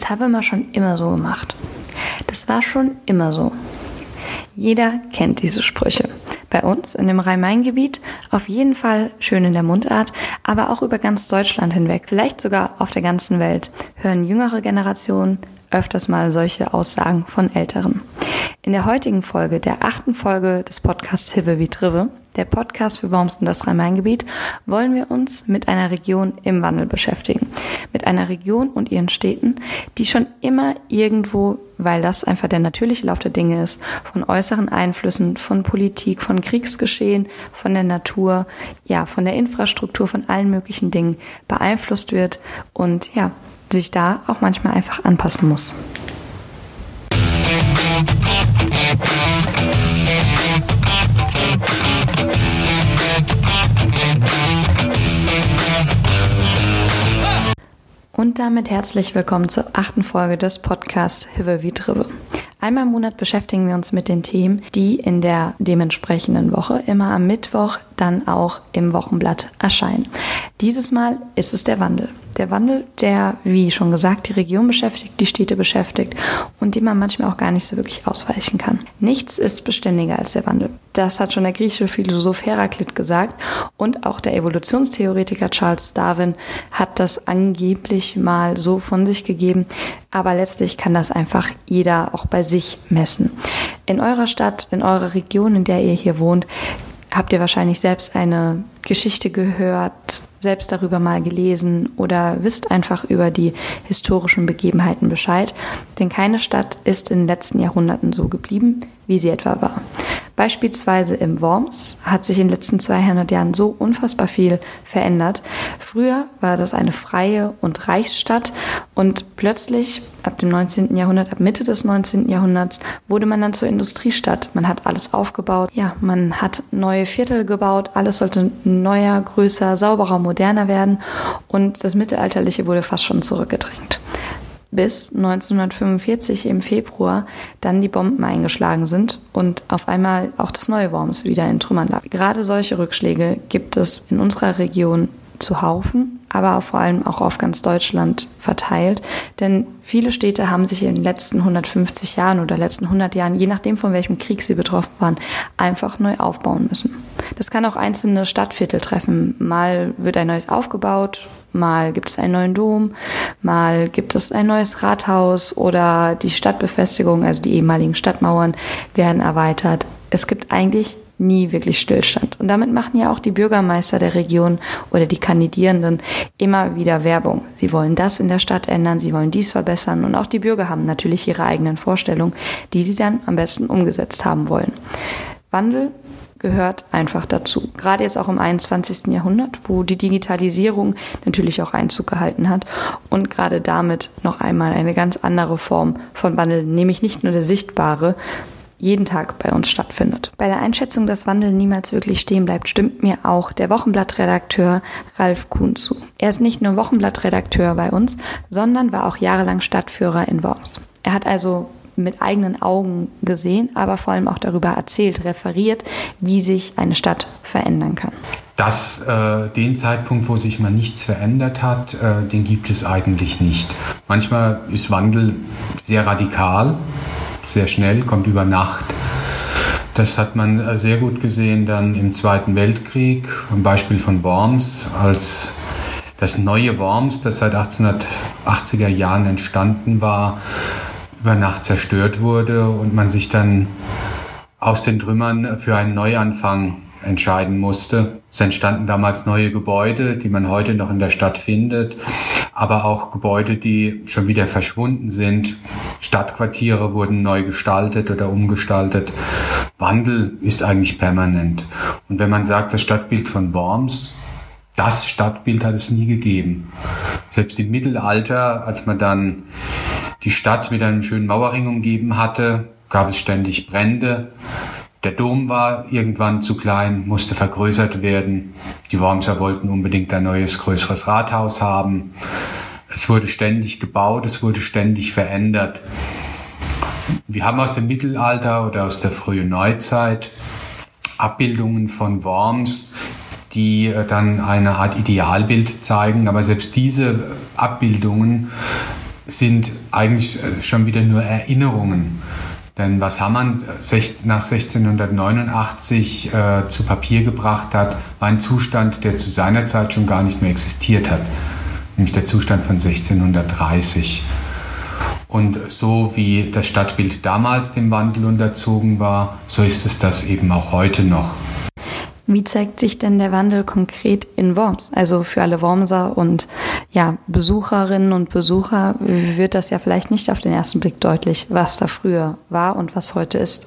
Das haben wir schon immer so gemacht. Das war schon immer so. Jeder kennt diese Sprüche. Bei uns in dem Rhein-Main-Gebiet auf jeden Fall schön in der Mundart, aber auch über ganz Deutschland hinweg, vielleicht sogar auf der ganzen Welt, hören jüngere Generationen öfters mal solche Aussagen von Älteren. In der heutigen Folge, der achten Folge des Podcasts Hive wie Trive, der Podcast für Worms und das Rhein-Main-Gebiet, wollen wir uns mit einer Region im Wandel beschäftigen. Mit einer Region und ihren Städten, die schon immer irgendwo, weil das einfach der natürliche Lauf der Dinge ist, von äußeren Einflüssen, von Politik, von Kriegsgeschehen, von der Natur, ja, von der Infrastruktur, von allen möglichen Dingen beeinflusst wird und ja, sich da auch manchmal einfach anpassen muss. Und damit herzlich willkommen zur achten Folge des Podcasts Hive wie Trive. Einmal im Monat beschäftigen wir uns mit den Themen, die in der dementsprechenden Woche immer am Mittwoch dann auch im Wochenblatt erscheinen. Dieses Mal ist es der Wandel. Der Wandel, der, wie schon gesagt, die Region beschäftigt, die Städte beschäftigt und dem man manchmal auch gar nicht so wirklich ausweichen kann. Nichts ist beständiger als der Wandel. Das hat schon der griechische Philosoph Heraklit gesagt und auch der Evolutionstheoretiker Charles Darwin hat das angeblich mal so von sich gegeben, aber letztlich kann das einfach jeder auch bei sich messen. In eurer Stadt, in eurer Region, in der ihr hier wohnt, habt ihr wahrscheinlich selbst eine Geschichte gehört, selbst darüber mal gelesen oder wisst einfach über die historischen Begebenheiten Bescheid. Denn keine Stadt ist in den letzten Jahrhunderten so geblieben, wie sie etwa war. Beispielsweise im Worms hat sich in den letzten 200 Jahren so unfassbar viel verändert. Früher war das eine freie und Reichsstadt und plötzlich ab dem 19. Jahrhundert, ab Mitte des 19. Jahrhunderts wurde man dann zur Industriestadt. Man hat alles aufgebaut. Ja, man hat neue Viertel gebaut. Alles sollte neuer, größer, sauberer, moderner werden und das Mittelalterliche wurde fast schon zurückgedrängt bis 1945 im Februar dann die Bomben eingeschlagen sind und auf einmal auch das neue Worms wieder in Trümmern lag. Gerade solche Rückschläge gibt es in unserer Region zu Haufen, aber vor allem auch auf ganz Deutschland verteilt. Denn viele Städte haben sich in den letzten 150 Jahren oder letzten 100 Jahren, je nachdem von welchem Krieg sie betroffen waren, einfach neu aufbauen müssen. Das kann auch einzelne Stadtviertel treffen. Mal wird ein neues aufgebaut, mal gibt es einen neuen Dom, mal gibt es ein neues Rathaus oder die Stadtbefestigung, also die ehemaligen Stadtmauern werden erweitert. Es gibt eigentlich nie wirklich Stillstand. Und damit machen ja auch die Bürgermeister der Region oder die Kandidierenden immer wieder Werbung. Sie wollen das in der Stadt ändern, sie wollen dies verbessern und auch die Bürger haben natürlich ihre eigenen Vorstellungen, die sie dann am besten umgesetzt haben wollen. Wandel gehört einfach dazu. Gerade jetzt auch im 21. Jahrhundert, wo die Digitalisierung natürlich auch Einzug gehalten hat und gerade damit noch einmal eine ganz andere Form von Wandel, nämlich nicht nur der sichtbare, jeden Tag bei uns stattfindet. Bei der Einschätzung, dass Wandel niemals wirklich stehen bleibt, stimmt mir auch der Wochenblattredakteur Ralf Kuhn zu. Er ist nicht nur Wochenblattredakteur bei uns, sondern war auch jahrelang Stadtführer in Worms. Er hat also mit eigenen Augen gesehen, aber vor allem auch darüber erzählt, referiert, wie sich eine Stadt verändern kann. Dass äh, den Zeitpunkt, wo sich mal nichts verändert hat, äh, den gibt es eigentlich nicht. Manchmal ist Wandel sehr radikal, sehr schnell, kommt über Nacht. Das hat man äh, sehr gut gesehen dann im Zweiten Weltkrieg, am Beispiel von Worms, als das neue Worms, das seit 1880er Jahren entstanden war, über Nacht zerstört wurde und man sich dann aus den Trümmern für einen Neuanfang entscheiden musste. Es entstanden damals neue Gebäude, die man heute noch in der Stadt findet, aber auch Gebäude, die schon wieder verschwunden sind. Stadtquartiere wurden neu gestaltet oder umgestaltet. Wandel ist eigentlich permanent. Und wenn man sagt, das Stadtbild von Worms, das Stadtbild hat es nie gegeben. Selbst im Mittelalter, als man dann die Stadt mit einem schönen Mauerring umgeben hatte, gab es ständig Brände. Der Dom war irgendwann zu klein, musste vergrößert werden. Die Wormser wollten unbedingt ein neues, größeres Rathaus haben. Es wurde ständig gebaut, es wurde ständig verändert. Wir haben aus dem Mittelalter oder aus der frühen Neuzeit Abbildungen von Worms, die äh, dann eine Art Idealbild zeigen, aber selbst diese Abbildungen sind eigentlich äh, schon wieder nur Erinnerungen. Denn was Hamann nach 1689 äh, zu Papier gebracht hat, war ein Zustand, der zu seiner Zeit schon gar nicht mehr existiert hat, nämlich der Zustand von 1630. Und so wie das Stadtbild damals dem Wandel unterzogen war, so ist es das eben auch heute noch. Wie zeigt sich denn der Wandel konkret in Worms? Also für alle Wormser und ja, Besucherinnen und Besucher wird das ja vielleicht nicht auf den ersten Blick deutlich, was da früher war und was heute ist.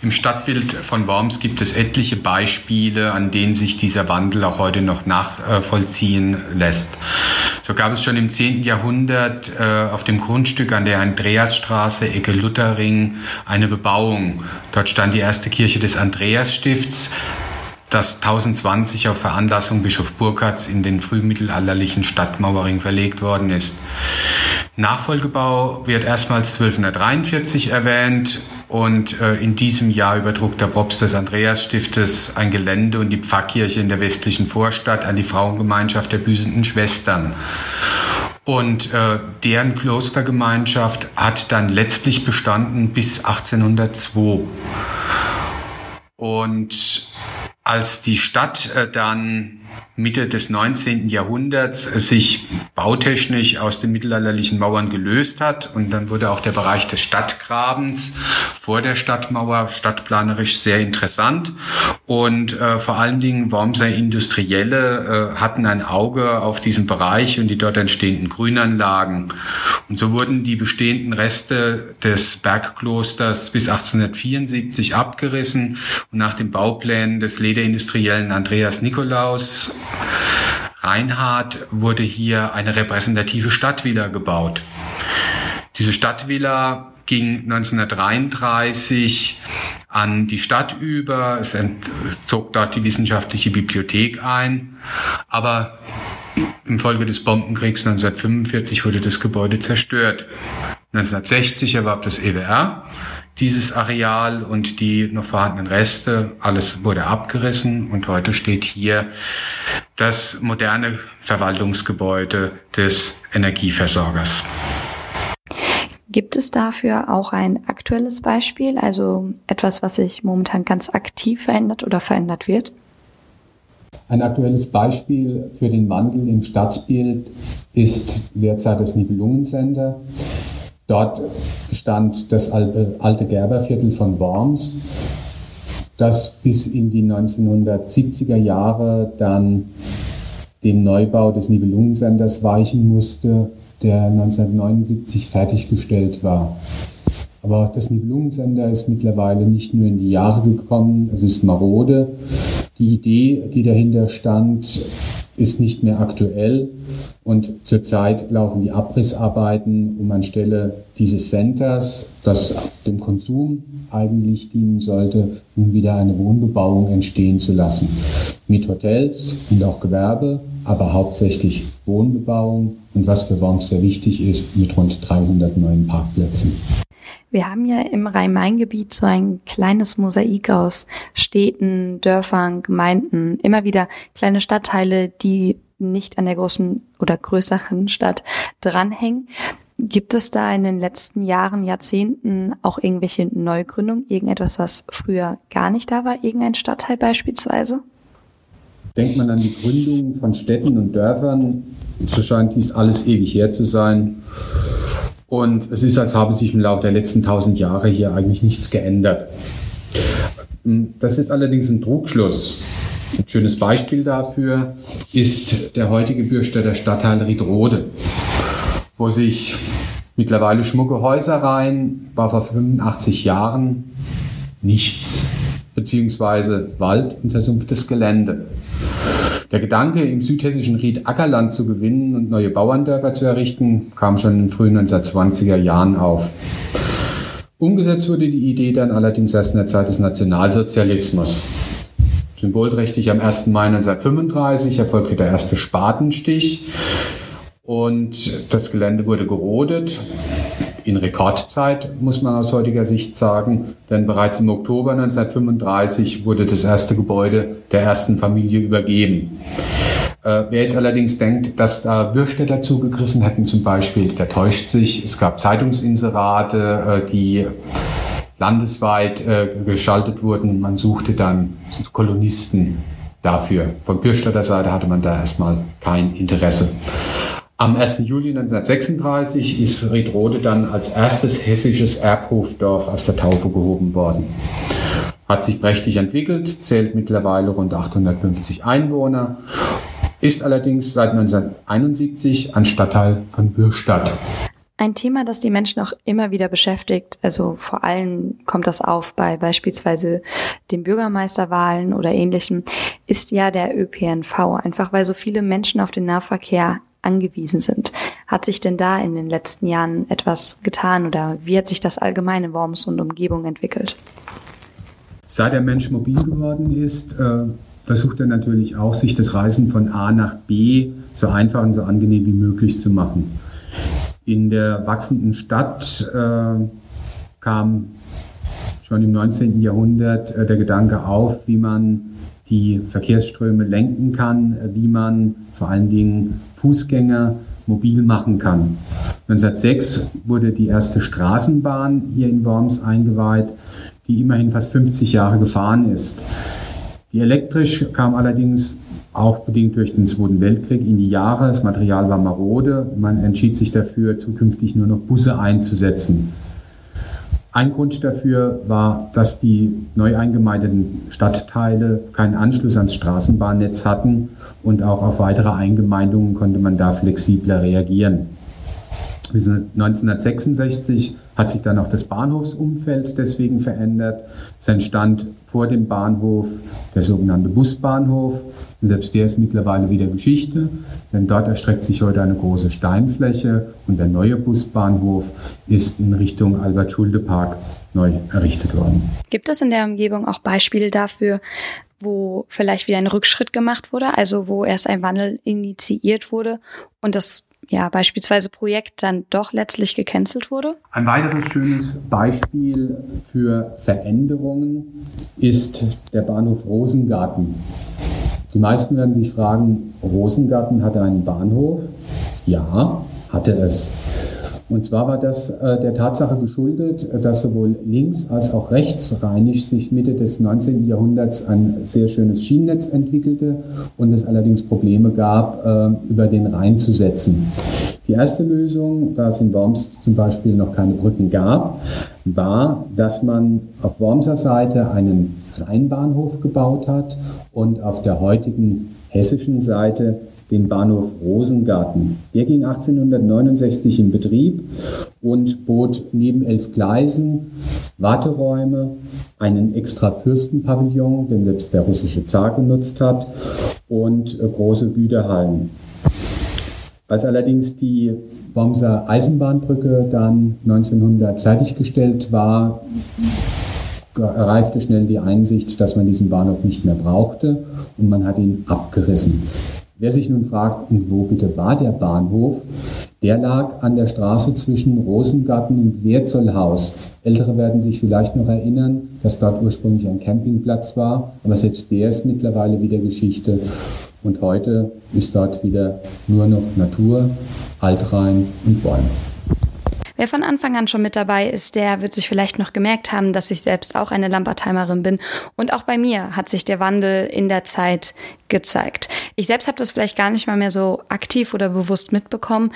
Im Stadtbild von Worms gibt es etliche Beispiele, an denen sich dieser Wandel auch heute noch nachvollziehen lässt. So gab es schon im 10. Jahrhundert äh, auf dem Grundstück an der Andreasstraße, Ecke Luthering, eine Bebauung. Dort stand die erste Kirche des Andreasstifts das 1020 auf Veranlassung Bischof Burkhards in den frühmittelalterlichen Stadtmauerring verlegt worden ist. Nachfolgebau wird erstmals 1243 erwähnt und äh, in diesem Jahr übertrug der Propst des Andreasstiftes ein Gelände und die Pfarrkirche in der westlichen Vorstadt an die Frauengemeinschaft der büßenden Schwestern. Und äh, deren Klostergemeinschaft hat dann letztlich bestanden bis 1802. Und als die Stadt äh, dann Mitte des 19. Jahrhunderts sich bautechnisch aus den mittelalterlichen Mauern gelöst hat. Und dann wurde auch der Bereich des Stadtgrabens vor der Stadtmauer stadtplanerisch sehr interessant. Und äh, vor allen Dingen Wormser Industrielle äh, hatten ein Auge auf diesen Bereich und die dort entstehenden Grünanlagen. Und so wurden die bestehenden Reste des Bergklosters bis 1874 abgerissen und nach den Bauplänen des Lederindustriellen Andreas Nikolaus Reinhard wurde hier eine repräsentative Stadtvilla gebaut. Diese Stadtvilla ging 1933 an die Stadt über. Es zog dort die wissenschaftliche Bibliothek ein. Aber infolge des Bombenkriegs 1945 wurde das Gebäude zerstört. 1960 erwarb das EWR dieses Areal und die noch vorhandenen Reste, alles wurde abgerissen und heute steht hier das moderne Verwaltungsgebäude des Energieversorgers. Gibt es dafür auch ein aktuelles Beispiel, also etwas, was sich momentan ganz aktiv verändert oder verändert wird? Ein aktuelles Beispiel für den Wandel im Stadtbild ist derzeit das Nibelungencenter. Dort stand das alte Gerberviertel von Worms, das bis in die 1970er Jahre dann dem Neubau des Nibelungensenders weichen musste, der 1979 fertiggestellt war. Aber das Nibelungensender ist mittlerweile nicht nur in die Jahre gekommen, es ist marode. Die Idee, die dahinter stand, ist nicht mehr aktuell und zurzeit laufen die Abrissarbeiten, um anstelle dieses Centers, das dem Konsum eigentlich dienen sollte, nun wieder eine Wohnbebauung entstehen zu lassen. Mit Hotels und auch Gewerbe, aber hauptsächlich Wohnbebauung und was für Worms sehr wichtig ist, mit rund 300 neuen Parkplätzen. Wir haben ja im Rhein-Main-Gebiet so ein kleines Mosaik aus Städten, Dörfern, Gemeinden, immer wieder kleine Stadtteile, die nicht an der großen oder größeren Stadt dranhängen. Gibt es da in den letzten Jahren, Jahrzehnten auch irgendwelche Neugründungen, irgendetwas, was früher gar nicht da war, irgendein Stadtteil beispielsweise? Denkt man an die Gründung von Städten und Dörfern, so scheint dies alles ewig her zu sein. Und es ist, als habe sich im Laufe der letzten tausend Jahre hier eigentlich nichts geändert. Das ist allerdings ein Trugschluss. Ein schönes Beispiel dafür ist der heutige Bürstädter Stadtteil Riedrode, wo sich mittlerweile schmucke Häuser rein, war vor 85 Jahren nichts, beziehungsweise Wald und versumpftes Gelände. Der Gedanke, im südhessischen Ried Ackerland zu gewinnen und neue Bauerndörfer zu errichten, kam schon in den frühen 1920er Jahren auf. Umgesetzt wurde die Idee dann allerdings erst in der Zeit des Nationalsozialismus. Symbolträchtig am 1. Mai 1935 erfolgte der erste Spatenstich und das Gelände wurde gerodet in Rekordzeit, muss man aus heutiger Sicht sagen, denn bereits im Oktober 1935 wurde das erste Gebäude der ersten Familie übergeben. Äh, wer jetzt allerdings denkt, dass da Bürstädter zugegriffen hätten zum Beispiel, der täuscht sich. Es gab Zeitungsinserate, äh, die landesweit äh, geschaltet wurden. Man suchte dann Kolonisten dafür. Von Bürstädter Seite hatte man da erstmal kein Interesse. Am 1. Juli 1936 ist Riedrode dann als erstes hessisches Erbhofdorf aus der Taufe gehoben worden. Hat sich prächtig entwickelt, zählt mittlerweile rund 850 Einwohner, ist allerdings seit 1971 ein Stadtteil von Bürstadt. Ein Thema, das die Menschen auch immer wieder beschäftigt, also vor allem kommt das auf bei beispielsweise den Bürgermeisterwahlen oder ähnlichem, ist ja der ÖPNV, einfach weil so viele Menschen auf den Nahverkehr angewiesen sind. Hat sich denn da in den letzten Jahren etwas getan oder wie hat sich das allgemeine Worms und Umgebung entwickelt? Seit der Mensch mobil geworden ist, äh, versucht er natürlich auch, sich das Reisen von A nach B so einfach und so angenehm wie möglich zu machen. In der wachsenden Stadt äh, kam schon im 19. Jahrhundert äh, der Gedanke auf, wie man die Verkehrsströme lenken kann, wie man vor allen Dingen Fußgänger mobil machen kann. 1906 wurde die erste Straßenbahn hier in Worms eingeweiht, die immerhin fast 50 Jahre gefahren ist. Die elektrisch kam allerdings auch bedingt durch den Zweiten Weltkrieg in die Jahre. Das Material war marode. Man entschied sich dafür, zukünftig nur noch Busse einzusetzen. Ein Grund dafür war, dass die neu eingemeindeten Stadtteile keinen Anschluss ans Straßenbahnnetz hatten und auch auf weitere Eingemeindungen konnte man da flexibler reagieren. Bis 1966 hat sich dann auch das Bahnhofsumfeld deswegen verändert. Es entstand vor dem Bahnhof der sogenannte Busbahnhof. Und selbst der ist mittlerweile wieder Geschichte, denn dort erstreckt sich heute eine große Steinfläche und der neue Busbahnhof ist in Richtung Albert-Schulde-Park neu errichtet worden. Gibt es in der Umgebung auch Beispiele dafür, wo vielleicht wieder ein Rückschritt gemacht wurde, also wo erst ein Wandel initiiert wurde und das ja beispielsweise Projekt dann doch letztlich gecancelt wurde? Ein weiteres schönes Beispiel für Veränderungen ist der Bahnhof Rosengarten. Die meisten werden sich fragen, Rosengarten hatte einen Bahnhof? Ja, hatte es. Und zwar war das äh, der Tatsache geschuldet, dass sowohl links als auch rechtsrheinisch sich Mitte des 19. Jahrhunderts ein sehr schönes Schienennetz entwickelte und es allerdings Probleme gab, äh, über den Rhein zu setzen. Die erste Lösung, da es in Worms zum Beispiel noch keine Brücken gab, war, dass man auf Wormser Seite einen Rheinbahnhof gebaut hat und auf der heutigen hessischen Seite den Bahnhof Rosengarten. Der ging 1869 in Betrieb und bot neben elf Gleisen Warteräume, einen extra Fürstenpavillon, den selbst der russische Zar genutzt hat, und äh, große Güterhallen. Als allerdings die Wormser Eisenbahnbrücke dann 1900 fertiggestellt war, erreichte schnell die Einsicht, dass man diesen Bahnhof nicht mehr brauchte und man hat ihn abgerissen. Wer sich nun fragt, wo bitte war der Bahnhof, der lag an der Straße zwischen Rosengarten und Werzollhaus. Ältere werden sich vielleicht noch erinnern, dass dort ursprünglich ein Campingplatz war, aber selbst der ist mittlerweile wieder Geschichte. Und heute ist dort wieder nur noch Natur, Altrhein und Bäume. Wer von Anfang an schon mit dabei ist, der wird sich vielleicht noch gemerkt haben, dass ich selbst auch eine Lampertheimerin bin. Und auch bei mir hat sich der Wandel in der Zeit gezeigt. Ich selbst habe das vielleicht gar nicht mal mehr so aktiv oder bewusst mitbekommen.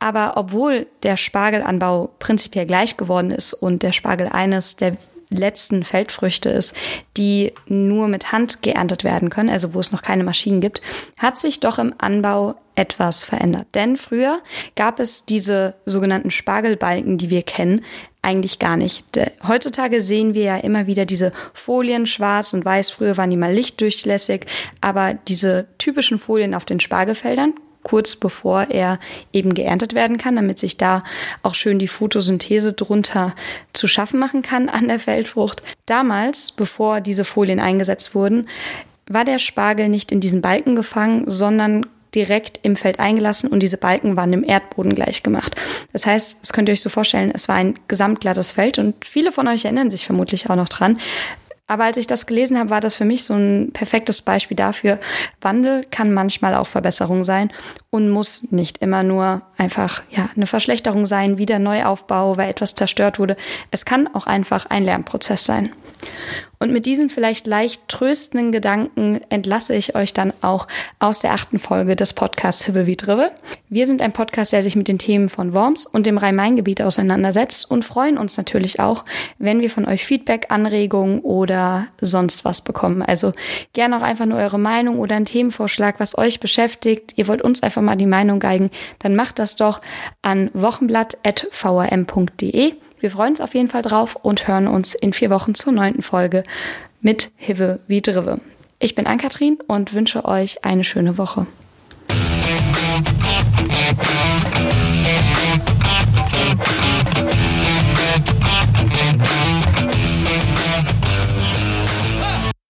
Aber obwohl der Spargelanbau prinzipiell gleich geworden ist und der Spargel eines der letzten Feldfrüchte ist, die nur mit Hand geerntet werden können, also wo es noch keine Maschinen gibt, hat sich doch im Anbau etwas verändert. Denn früher gab es diese sogenannten Spargelbalken, die wir kennen, eigentlich gar nicht. Heutzutage sehen wir ja immer wieder diese Folien schwarz und weiß. Früher waren die mal lichtdurchlässig, aber diese typischen Folien auf den Spargelfeldern kurz bevor er eben geerntet werden kann, damit sich da auch schön die Photosynthese drunter zu schaffen machen kann an der Feldfrucht. Damals, bevor diese Folien eingesetzt wurden, war der Spargel nicht in diesen Balken gefangen, sondern direkt im Feld eingelassen und diese Balken waren dem Erdboden gleich gemacht. Das heißt, das könnt ihr euch so vorstellen, es war ein gesamtglattes Feld und viele von euch erinnern sich vermutlich auch noch dran. Aber als ich das gelesen habe, war das für mich so ein perfektes Beispiel dafür. Wandel kann manchmal auch Verbesserung sein und muss nicht immer nur einfach ja eine Verschlechterung sein, wieder Neuaufbau, weil etwas zerstört wurde. Es kann auch einfach ein Lernprozess sein. Und mit diesen vielleicht leicht tröstenden Gedanken entlasse ich euch dann auch aus der achten Folge des Podcasts Hibbe wie Drive. Wir sind ein Podcast, der sich mit den Themen von Worms und dem Rhein-Main-Gebiet auseinandersetzt und freuen uns natürlich auch, wenn wir von euch Feedback, Anregungen oder sonst was bekommen. Also gerne auch einfach nur eure Meinung oder einen Themenvorschlag, was euch beschäftigt. Ihr wollt uns einfach mal die Meinung geigen, dann macht das doch an wochenblatt.vrm.de. Wir freuen uns auf jeden Fall drauf und hören uns in vier Wochen zur neunten Folge mit Hive wie Drive. Ich bin Ann-Kathrin und wünsche euch eine schöne Woche.